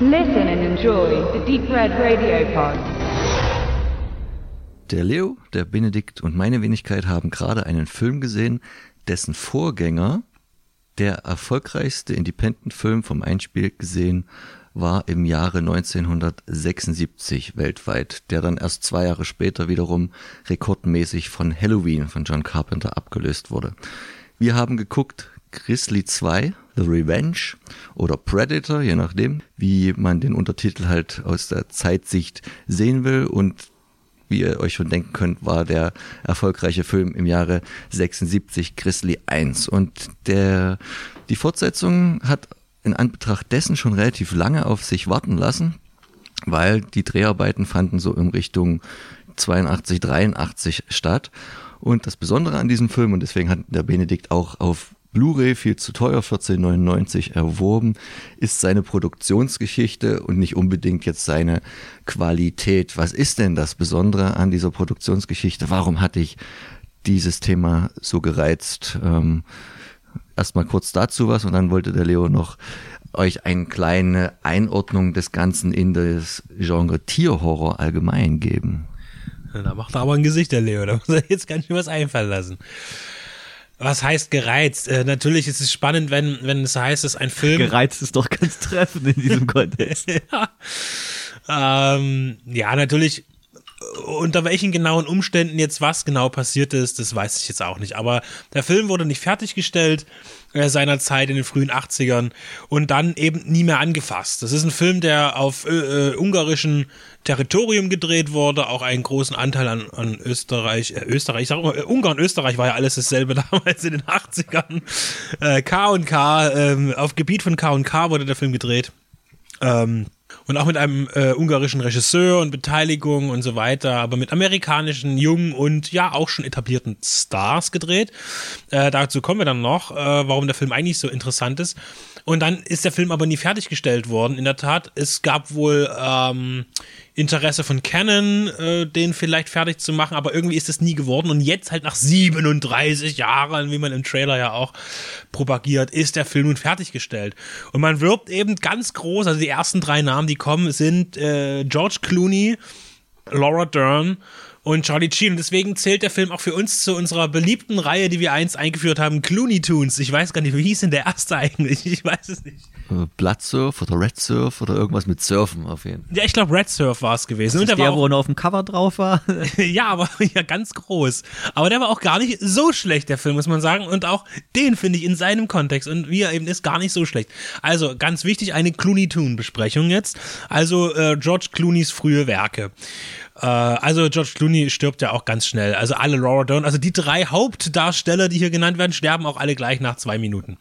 Listen and enjoy the Deep Red Radio Pod. Der Leo, der Benedikt und meine Wenigkeit haben gerade einen Film gesehen, dessen Vorgänger, der erfolgreichste Independent-Film vom Einspiel gesehen, war im Jahre 1976 weltweit, der dann erst zwei Jahre später wiederum rekordmäßig von Halloween von John Carpenter abgelöst wurde. Wir haben geguckt Grizzly 2, The Revenge oder Predator, je nachdem, wie man den Untertitel halt aus der Zeitsicht sehen will und wie ihr euch schon denken könnt, war der erfolgreiche Film im Jahre 76 Grizzly 1 und der die Fortsetzung hat in Anbetracht dessen schon relativ lange auf sich warten lassen, weil die Dreharbeiten fanden so in Richtung 82, 83 statt. Und das Besondere an diesem Film, und deswegen hat der Benedikt auch auf Blu-ray viel zu teuer, 14,99 erworben, ist seine Produktionsgeschichte und nicht unbedingt jetzt seine Qualität. Was ist denn das Besondere an dieser Produktionsgeschichte? Warum hatte ich dieses Thema so gereizt? Ähm, erstmal kurz dazu was und dann wollte der Leo noch euch eine kleine Einordnung des Ganzen in das Genre Tierhorror allgemein geben. Da macht er aber ein Gesicht, der Leo. Da muss er jetzt ganz schön was einfallen lassen. Was heißt gereizt? Äh, natürlich ist es spannend, wenn, wenn es heißt, dass ein Film. Gereizt ist doch ganz treffend in diesem Kontext. ja. Ähm, ja, natürlich. Unter welchen genauen Umständen jetzt was genau passiert ist, das weiß ich jetzt auch nicht. Aber der Film wurde nicht fertiggestellt äh, seiner Zeit in den frühen 80ern und dann eben nie mehr angefasst. Das ist ein Film, der auf äh, äh, ungarischen Territorium gedreht wurde, auch einen großen Anteil an, an Österreich, äh, Österreich, ich sag immer, äh, Ungarn, Österreich war ja alles dasselbe damals in den 80ern. Äh, K ähm, auf Gebiet von K und K wurde der Film gedreht. Ähm, und auch mit einem äh, ungarischen Regisseur und Beteiligung und so weiter, aber mit amerikanischen, jungen und ja auch schon etablierten Stars gedreht. Äh, dazu kommen wir dann noch, äh, warum der Film eigentlich so interessant ist. Und dann ist der Film aber nie fertiggestellt worden. In der Tat, es gab wohl ähm, Interesse von Canon, äh, den vielleicht fertig zu machen, aber irgendwie ist es nie geworden. Und jetzt halt nach 37 Jahren, wie man im Trailer ja auch propagiert, ist der Film nun fertiggestellt. Und man wirbt eben ganz groß, also die ersten drei Namen, die kommen, sind äh, George Clooney, Laura Dern und Charlie Sheen. Und deswegen zählt der Film auch für uns zu unserer beliebten Reihe, die wir einst eingeführt haben, Clooney Tunes. Ich weiß gar nicht, wie hieß denn der erste eigentlich? Ich weiß es nicht. Äh, Blood Surf oder Red Surf oder irgendwas mit Surfen auf jeden Fall. Ja, ich glaube Red Surf war es gewesen. Das Und der der, war wo er auf dem Cover drauf war. ja, aber ja, ganz groß. Aber der war auch gar nicht so schlecht, der Film, muss man sagen. Und auch den finde ich in seinem Kontext und wie er eben ist, gar nicht so schlecht. Also ganz wichtig, eine Clooney Tune Besprechung jetzt. Also äh, George Clooneys frühe Werke. Äh, also George Clooney stirbt ja auch ganz schnell. Also alle Laura Dern, also die drei Hauptdarsteller, die hier genannt werden, sterben auch alle gleich nach zwei Minuten.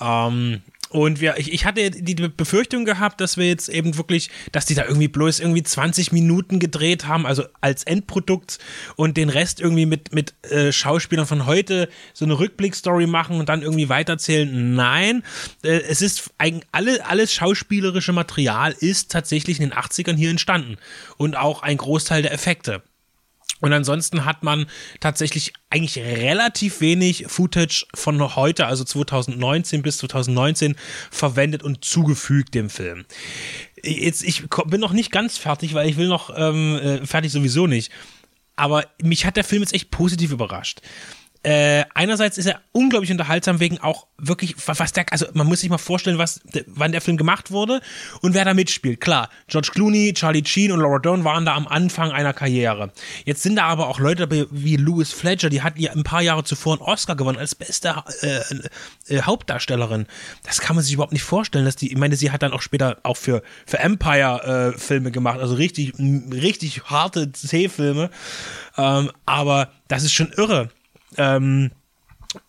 Ähm, und wir, ich, ich hatte die Befürchtung gehabt, dass wir jetzt eben wirklich, dass die da irgendwie bloß irgendwie 20 Minuten gedreht haben, also als Endprodukt und den Rest irgendwie mit, mit äh, Schauspielern von heute so eine Rückblickstory machen und dann irgendwie weiterzählen. Nein, äh, es ist eigentlich alle, alles schauspielerische Material ist tatsächlich in den 80ern hier entstanden und auch ein Großteil der Effekte. Und ansonsten hat man tatsächlich eigentlich relativ wenig Footage von heute, also 2019 bis 2019, verwendet und zugefügt dem Film. Jetzt, ich bin noch nicht ganz fertig, weil ich will noch, ähm, äh, fertig sowieso nicht. Aber mich hat der Film jetzt echt positiv überrascht äh, einerseits ist er unglaublich unterhaltsam wegen auch wirklich, was der, also man muss sich mal vorstellen, was, wann der Film gemacht wurde und wer da mitspielt. Klar, George Clooney, Charlie Sheen und Laura Dern waren da am Anfang einer Karriere. Jetzt sind da aber auch Leute wie Louis Fletcher, die hat ja ein paar Jahre zuvor einen Oscar gewonnen als beste äh, äh, Hauptdarstellerin. Das kann man sich überhaupt nicht vorstellen, dass die, ich meine, sie hat dann auch später auch für, für Empire äh, Filme gemacht, also richtig, richtig harte C-Filme. Ähm, aber das ist schon irre ähm,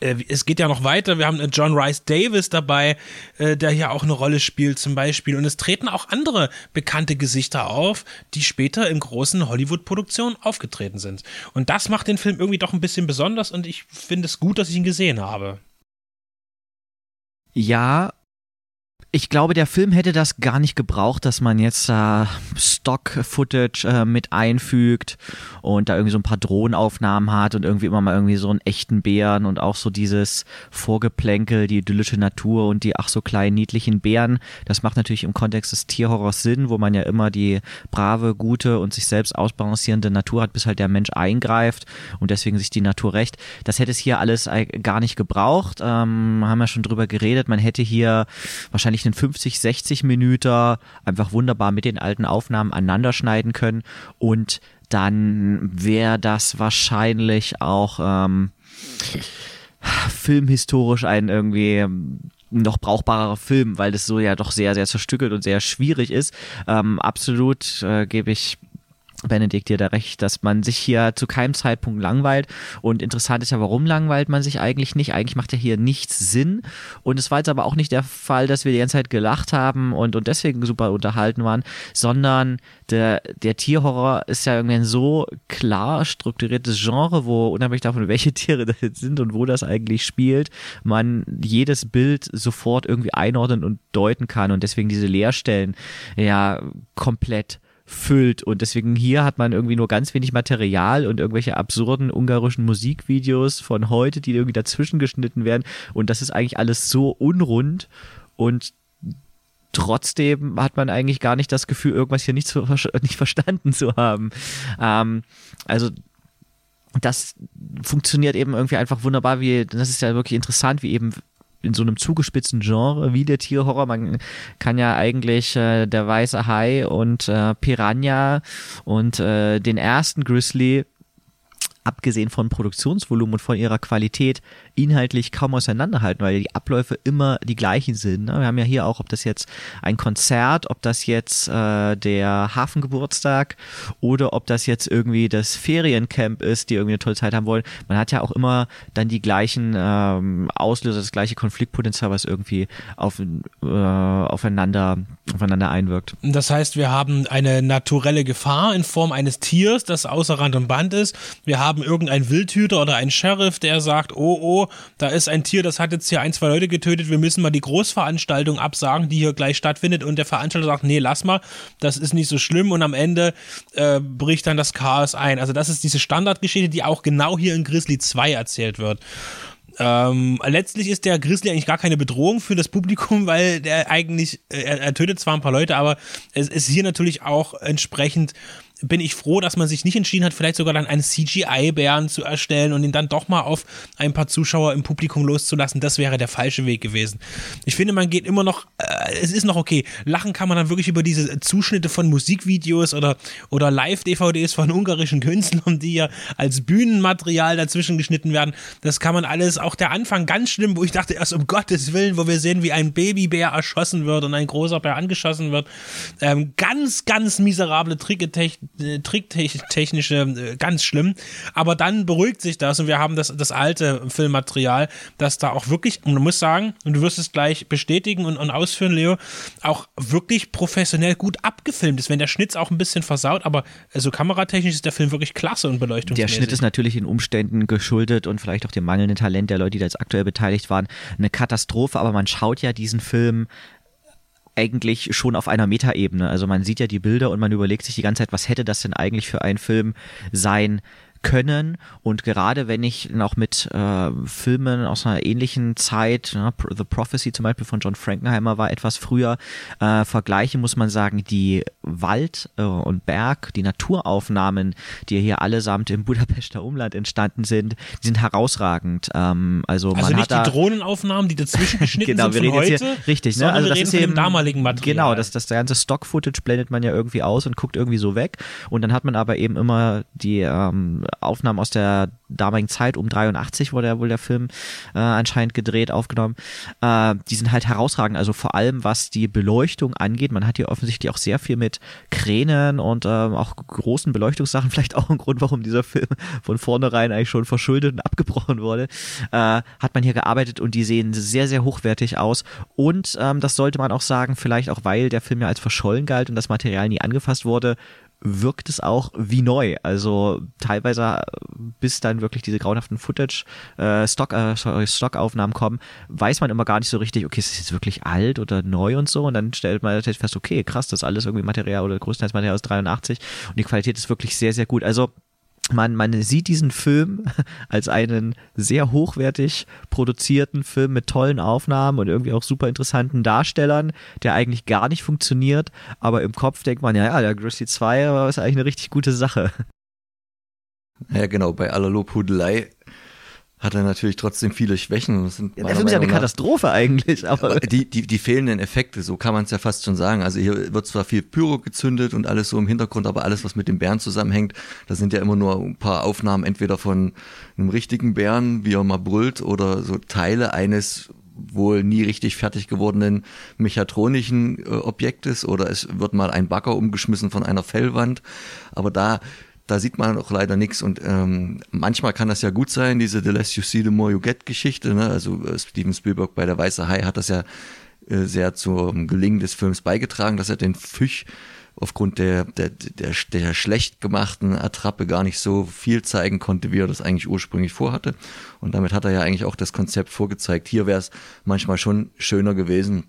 äh, es geht ja noch weiter. Wir haben äh, John Rice Davis dabei, äh, der hier auch eine Rolle spielt zum Beispiel. Und es treten auch andere bekannte Gesichter auf, die später in großen Hollywood-Produktionen aufgetreten sind. Und das macht den Film irgendwie doch ein bisschen besonders und ich finde es gut, dass ich ihn gesehen habe. Ja, ich glaube, der Film hätte das gar nicht gebraucht, dass man jetzt äh, Stock-Footage äh, mit einfügt und da irgendwie so ein paar Drohnenaufnahmen hat und irgendwie immer mal irgendwie so einen echten Bären und auch so dieses Vorgeplänkel, die idyllische Natur und die ach so kleinen niedlichen Bären. Das macht natürlich im Kontext des Tierhorrors Sinn, wo man ja immer die brave, gute und sich selbst ausbalancierende Natur hat, bis halt der Mensch eingreift und deswegen sich die Natur rächt. Das hätte es hier alles äh, gar nicht gebraucht. Ähm, haben wir schon drüber geredet. Man hätte hier wahrscheinlich einen 50, 60 Minuten einfach wunderbar mit den alten Aufnahmen aneinander schneiden können und dann wäre das wahrscheinlich auch ähm, filmhistorisch ein irgendwie noch brauchbarer Film, weil das so ja doch sehr, sehr zerstückelt und sehr schwierig ist. Ähm, absolut äh, gebe ich Benedikt dir da recht, dass man sich hier zu keinem Zeitpunkt langweilt. Und interessant ist ja, warum langweilt man sich eigentlich nicht? Eigentlich macht ja hier nichts Sinn. Und es war jetzt aber auch nicht der Fall, dass wir die ganze Zeit gelacht haben und, und deswegen super unterhalten waren, sondern der, der Tierhorror ist ja irgendwie ein so klar strukturiertes Genre, wo unabhängig davon, welche Tiere das jetzt sind und wo das eigentlich spielt, man jedes Bild sofort irgendwie einordnen und deuten kann und deswegen diese Leerstellen ja komplett füllt. Und deswegen hier hat man irgendwie nur ganz wenig Material und irgendwelche absurden ungarischen Musikvideos von heute, die irgendwie dazwischen geschnitten werden. Und das ist eigentlich alles so unrund und trotzdem hat man eigentlich gar nicht das Gefühl, irgendwas hier nicht, zu, nicht verstanden zu haben. Ähm, also das funktioniert eben irgendwie einfach wunderbar, wie, das ist ja wirklich interessant, wie eben in so einem zugespitzten Genre wie der Tierhorror. Man kann ja eigentlich äh, der weiße Hai und äh, Piranha und äh, den ersten Grizzly abgesehen von Produktionsvolumen und von ihrer Qualität, inhaltlich kaum auseinanderhalten, weil die Abläufe immer die gleichen sind. Ne? Wir haben ja hier auch, ob das jetzt ein Konzert, ob das jetzt äh, der Hafengeburtstag oder ob das jetzt irgendwie das Feriencamp ist, die irgendwie eine tolle Zeit haben wollen. Man hat ja auch immer dann die gleichen ähm, Auslöser, das gleiche Konfliktpotenzial, was irgendwie auf, äh, aufeinander, aufeinander einwirkt. Das heißt, wir haben eine naturelle Gefahr in Form eines Tiers, das außer Rand und Band ist. Wir haben haben irgendeinen Wildhüter oder einen Sheriff, der sagt, oh, oh, da ist ein Tier, das hat jetzt hier ein, zwei Leute getötet, wir müssen mal die Großveranstaltung absagen, die hier gleich stattfindet und der Veranstalter sagt, nee, lass mal, das ist nicht so schlimm und am Ende äh, bricht dann das Chaos ein. Also das ist diese Standardgeschichte, die auch genau hier in Grizzly 2 erzählt wird. Ähm, letztlich ist der Grizzly eigentlich gar keine Bedrohung für das Publikum, weil der eigentlich, äh, er, er tötet zwar ein paar Leute, aber es ist hier natürlich auch entsprechend bin ich froh, dass man sich nicht entschieden hat, vielleicht sogar dann einen CGI-Bären zu erstellen und ihn dann doch mal auf ein paar Zuschauer im Publikum loszulassen. Das wäre der falsche Weg gewesen. Ich finde, man geht immer noch, äh, es ist noch okay. Lachen kann man dann wirklich über diese Zuschnitte von Musikvideos oder, oder Live-DVDs von ungarischen Künstlern, die ja als Bühnenmaterial dazwischen geschnitten werden. Das kann man alles, auch der Anfang ganz schlimm, wo ich dachte erst um Gottes Willen, wo wir sehen, wie ein Babybär erschossen wird und ein großer Bär angeschossen wird. Ähm, ganz, ganz miserable Tricketechnik tricktechnische äh, ganz schlimm. Aber dann beruhigt sich das und wir haben das, das alte Filmmaterial, das da auch wirklich, und du musst sagen, und du wirst es gleich bestätigen und, und ausführen, Leo, auch wirklich professionell gut abgefilmt ist. Wenn der Schnitt auch ein bisschen versaut, aber so also kameratechnisch ist der Film wirklich klasse und beleuchtungsmäßig. Der Schnitt ist natürlich den Umständen geschuldet und vielleicht auch dem mangelnden Talent der Leute, die da jetzt aktuell beteiligt waren, eine Katastrophe, aber man schaut ja diesen Film eigentlich schon auf einer Metaebene. Also man sieht ja die Bilder und man überlegt sich die ganze Zeit, was hätte das denn eigentlich für ein Film sein können. Und gerade wenn ich noch mit äh, Filmen aus einer ähnlichen Zeit, ja, The Prophecy zum Beispiel von John Frankenheimer war etwas früher, äh, vergleiche, muss man sagen, die Wald- äh, und Berg, die Naturaufnahmen, die hier allesamt im Budapester Umland entstanden sind, die sind herausragend. Ähm, also, also man nicht hat die Drohnenaufnahmen, die dazwischen geschnitten genau, sind von heute, hier, richtig, ne? also wir das reden ist eben damaligen Material. Genau, das, das ganze Stock-Footage blendet man ja irgendwie aus und guckt irgendwie so weg. Und dann hat man aber eben immer die ähm, Aufnahmen aus der damaligen Zeit, um 83 wurde ja wohl der Film äh, anscheinend gedreht, aufgenommen. Äh, die sind halt herausragend, also vor allem was die Beleuchtung angeht. Man hat hier offensichtlich auch sehr viel mit Kränen und äh, auch großen Beleuchtungssachen, vielleicht auch ein Grund, warum dieser Film von vornherein eigentlich schon verschuldet und abgebrochen wurde, äh, hat man hier gearbeitet und die sehen sehr, sehr hochwertig aus. Und ähm, das sollte man auch sagen, vielleicht auch weil der Film ja als verschollen galt und das Material nie angefasst wurde, wirkt es auch wie neu. Also teilweise, bis dann wirklich diese grauenhaften Footage, äh, Stock, äh, sorry, Stockaufnahmen kommen, weiß man immer gar nicht so richtig, okay, ist es jetzt wirklich alt oder neu und so. Und dann stellt man fest, okay, krass, das ist alles irgendwie Material oder größtenteils Material aus 83 und die Qualität ist wirklich sehr, sehr gut. Also man, man sieht diesen Film als einen sehr hochwertig produzierten Film mit tollen Aufnahmen und irgendwie auch super interessanten Darstellern, der eigentlich gar nicht funktioniert, aber im Kopf denkt man, ja, ja, der Grizzly 2 ist eigentlich eine richtig gute Sache. Ja, genau, bei aller Lobhudelei hat er natürlich trotzdem viele Schwächen. Das sind ja, der Film ist ja eine Katastrophe eigentlich. Aber die, die, die fehlenden Effekte, so kann man es ja fast schon sagen. Also hier wird zwar viel Pyro gezündet und alles so im Hintergrund, aber alles, was mit dem Bären zusammenhängt, das sind ja immer nur ein paar Aufnahmen, entweder von einem richtigen Bären, wie er mal brüllt, oder so Teile eines wohl nie richtig fertig gewordenen mechatronischen äh, Objektes oder es wird mal ein Bagger umgeschmissen von einer Fellwand. Aber da da sieht man auch leider nichts und ähm, manchmal kann das ja gut sein, diese The Less You See, The More You Get Geschichte, ne? also äh, Steven Spielberg bei Der Weiße Hai hat das ja äh, sehr zum Gelingen des Films beigetragen, dass er den Fisch aufgrund der, der, der, der schlecht gemachten Attrappe gar nicht so viel zeigen konnte, wie er das eigentlich ursprünglich vorhatte. Und damit hat er ja eigentlich auch das Konzept vorgezeigt. Hier wäre es manchmal schon schöner gewesen,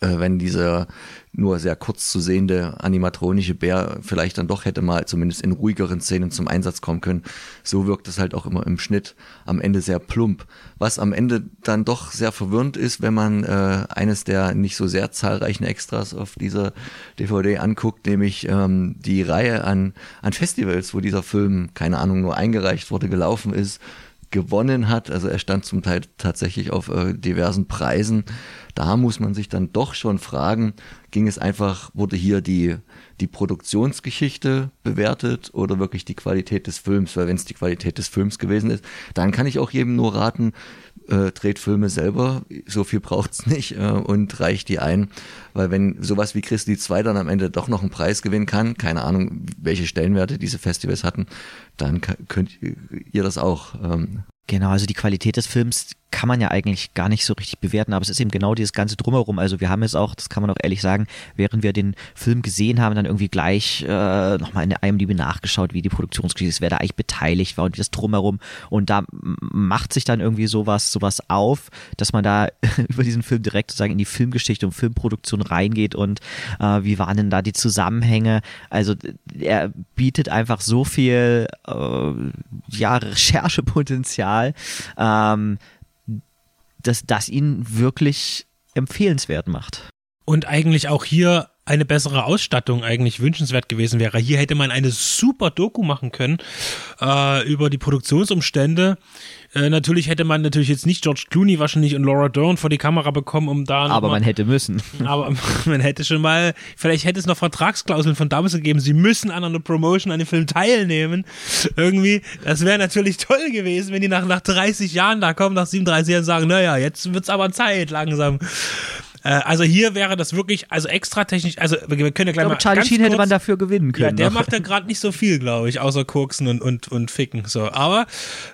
wenn dieser nur sehr kurz zu sehende animatronische Bär vielleicht dann doch hätte mal zumindest in ruhigeren Szenen zum Einsatz kommen können. So wirkt es halt auch immer im Schnitt am Ende sehr plump. Was am Ende dann doch sehr verwirrend ist, wenn man äh, eines der nicht so sehr zahlreichen Extras auf dieser DVD anguckt, nämlich ähm, die Reihe an, an Festivals, wo dieser Film, keine Ahnung, nur eingereicht wurde, gelaufen ist gewonnen hat. Also er stand zum Teil tatsächlich auf äh, diversen Preisen. Da muss man sich dann doch schon fragen, ging es einfach, wurde hier die, die Produktionsgeschichte bewertet oder wirklich die Qualität des Films? Weil wenn es die Qualität des Films gewesen ist, dann kann ich auch jedem nur raten, äh, dreht Filme selber, so viel braucht's nicht äh, und reicht die ein. Weil wenn sowas wie Christi 2 dann am Ende doch noch einen Preis gewinnen kann, keine Ahnung, welche Stellenwerte diese Festivals hatten, dann könnt ihr das auch. Ähm. Genau, also die Qualität des Films kann man ja eigentlich gar nicht so richtig bewerten, aber es ist eben genau dieses ganze Drumherum. Also wir haben es auch, das kann man auch ehrlich sagen, während wir den Film gesehen haben, dann irgendwie gleich äh, nochmal in der IMDb nachgeschaut, wie die Produktionsgeschichte ist, wer da eigentlich beteiligt war und wie das Drumherum. Und da macht sich dann irgendwie sowas, sowas auf, dass man da über diesen Film direkt sozusagen in die Filmgeschichte und Filmproduktion reingeht und äh, wie waren denn da die Zusammenhänge. Also er bietet einfach so viel äh, ja, Recherchepotenzial. Ähm, dass das ihn wirklich empfehlenswert macht. Und eigentlich auch hier eine bessere Ausstattung eigentlich wünschenswert gewesen wäre. Hier hätte man eine super Doku machen können äh, über die Produktionsumstände. Äh, natürlich hätte man natürlich jetzt nicht George Clooney wahrscheinlich und Laura Dern vor die Kamera bekommen, um da. Aber man hätte müssen. Aber man hätte schon mal, vielleicht hätte es noch Vertragsklauseln von damals gegeben, sie müssen an einer Promotion an dem Film teilnehmen. Irgendwie, das wäre natürlich toll gewesen, wenn die nach, nach 30 Jahren da kommen, nach 37 Jahren sagen, naja, jetzt wird's aber Zeit langsam. Äh, also hier wäre das wirklich, also extra technisch, also wir können ja gleich ich glaube, mal. Charlie Sheen hätte man dafür gewinnen können. Ja, der macht ja gerade nicht so viel, glaube ich, außer Koksen und, und, und Ficken. So. Aber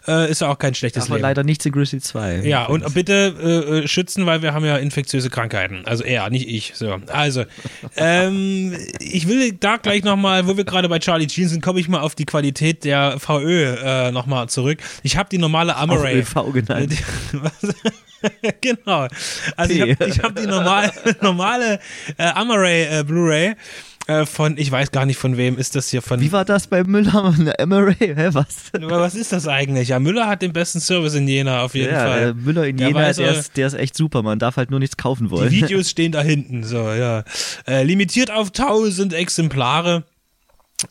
äh, ist ja auch kein schlechtes Aber Leben. leider nicht in Grizzly 2. Ja, und bitte äh, schützen, weil wir haben ja infektiöse Krankheiten. Also er, nicht ich. So. Also, ähm, ich will da gleich nochmal, wo wir gerade bei Charlie Sheen sind, komme ich mal auf die Qualität der VÖ äh, nochmal zurück. Ich habe die normale Amaray. ÖV genannt. genau. Also ich habe hab die normal, normale äh, Amaray äh, Blu-ray äh, von, ich weiß gar nicht von wem ist das hier von. Wie war das bei Müller? Amaray? Hä, was? Was ist das eigentlich? Ja, Müller hat den besten Service in Jena auf jeden ja, Fall. Der Müller in Der Jena, weiß, der, äh, ist, der ist echt super. Man darf halt nur nichts kaufen wollen. Die Videos stehen da hinten, so, ja. Äh, limitiert auf 1000 Exemplare.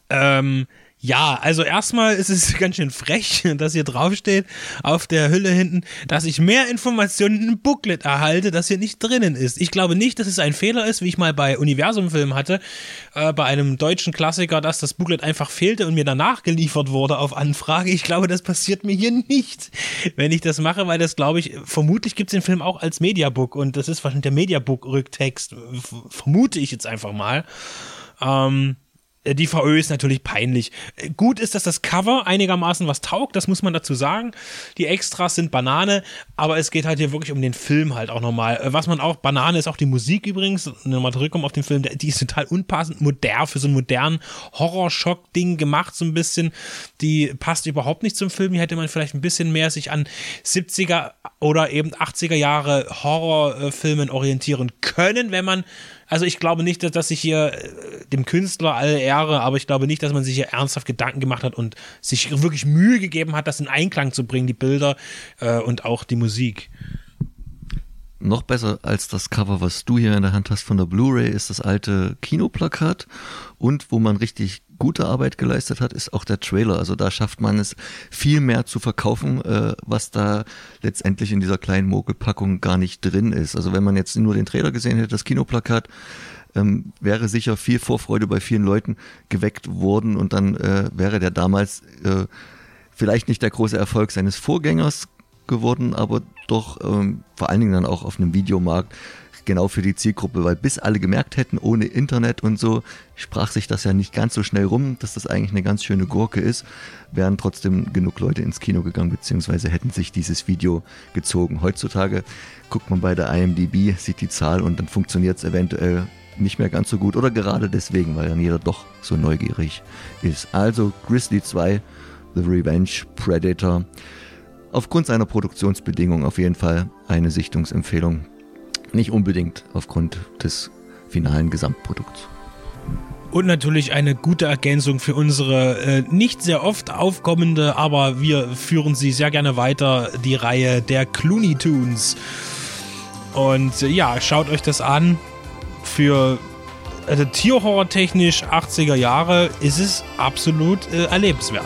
Ähm, ja, also erstmal ist es ganz schön frech, dass hier draufsteht auf der Hülle hinten, dass ich mehr Informationen im Booklet erhalte, das hier nicht drinnen ist. Ich glaube nicht, dass es ein Fehler ist, wie ich mal bei Universum-Film hatte, äh, bei einem deutschen Klassiker, dass das Booklet einfach fehlte und mir danach geliefert wurde auf Anfrage. Ich glaube, das passiert mir hier nicht, wenn ich das mache, weil das glaube ich, vermutlich gibt es den Film auch als Mediabook und das ist wahrscheinlich der Mediabook-Rücktext, vermute ich jetzt einfach mal. Ähm, Äh, Die VÖ ist natürlich peinlich. Äh, Gut ist, dass das Cover einigermaßen was taugt, das muss man dazu sagen. Die Extras sind Banane, aber es geht halt hier wirklich um den Film halt auch nochmal. Äh, Was man auch, Banane ist auch die Musik übrigens, nochmal zurückkommen auf den Film, die ist total unpassend, modern, für so einen modernen Horrorschock-Ding gemacht, so ein bisschen. Die passt überhaupt nicht zum Film. Hier hätte man vielleicht ein bisschen mehr sich an 70er oder eben 80er Jahre Horrorfilmen orientieren können, wenn man, also ich glaube nicht, dass, dass sich hier äh, dem Künstler alle Ehre, aber ich glaube nicht, dass man sich hier ernsthaft Gedanken gemacht hat und sich wirklich Mühe gegeben hat, das in Einklang zu bringen, die Bilder äh, und auch die Musik. Noch besser als das Cover, was du hier in der Hand hast von der Blu-ray, ist das alte Kinoplakat. Und wo man richtig gute Arbeit geleistet hat, ist auch der Trailer. Also da schafft man es viel mehr zu verkaufen, äh, was da letztendlich in dieser kleinen Mogelpackung gar nicht drin ist. Also wenn man jetzt nur den Trailer gesehen hätte, das Kinoplakat, ähm, wäre sicher viel Vorfreude bei vielen Leuten geweckt worden und dann äh, wäre der damals äh, vielleicht nicht der große Erfolg seines Vorgängers geworden, aber doch ähm, vor allen Dingen dann auch auf einem Videomarkt genau für die Zielgruppe, weil bis alle gemerkt hätten, ohne Internet und so, sprach sich das ja nicht ganz so schnell rum, dass das eigentlich eine ganz schöne Gurke ist, wären trotzdem genug Leute ins Kino gegangen, beziehungsweise hätten sich dieses Video gezogen. Heutzutage guckt man bei der IMDb, sieht die Zahl und dann funktioniert es eventuell nicht mehr ganz so gut oder gerade deswegen, weil dann jeder doch so neugierig ist. Also Grizzly 2, The Revenge Predator. Aufgrund seiner Produktionsbedingungen auf jeden Fall eine Sichtungsempfehlung. Nicht unbedingt aufgrund des finalen Gesamtprodukts. Und natürlich eine gute Ergänzung für unsere äh, nicht sehr oft aufkommende, aber wir führen sie sehr gerne weiter, die Reihe der Clooney Tunes. Und äh, ja, schaut euch das an. Für also Tierhorror technisch 80er Jahre ist es absolut äh, erlebenswert.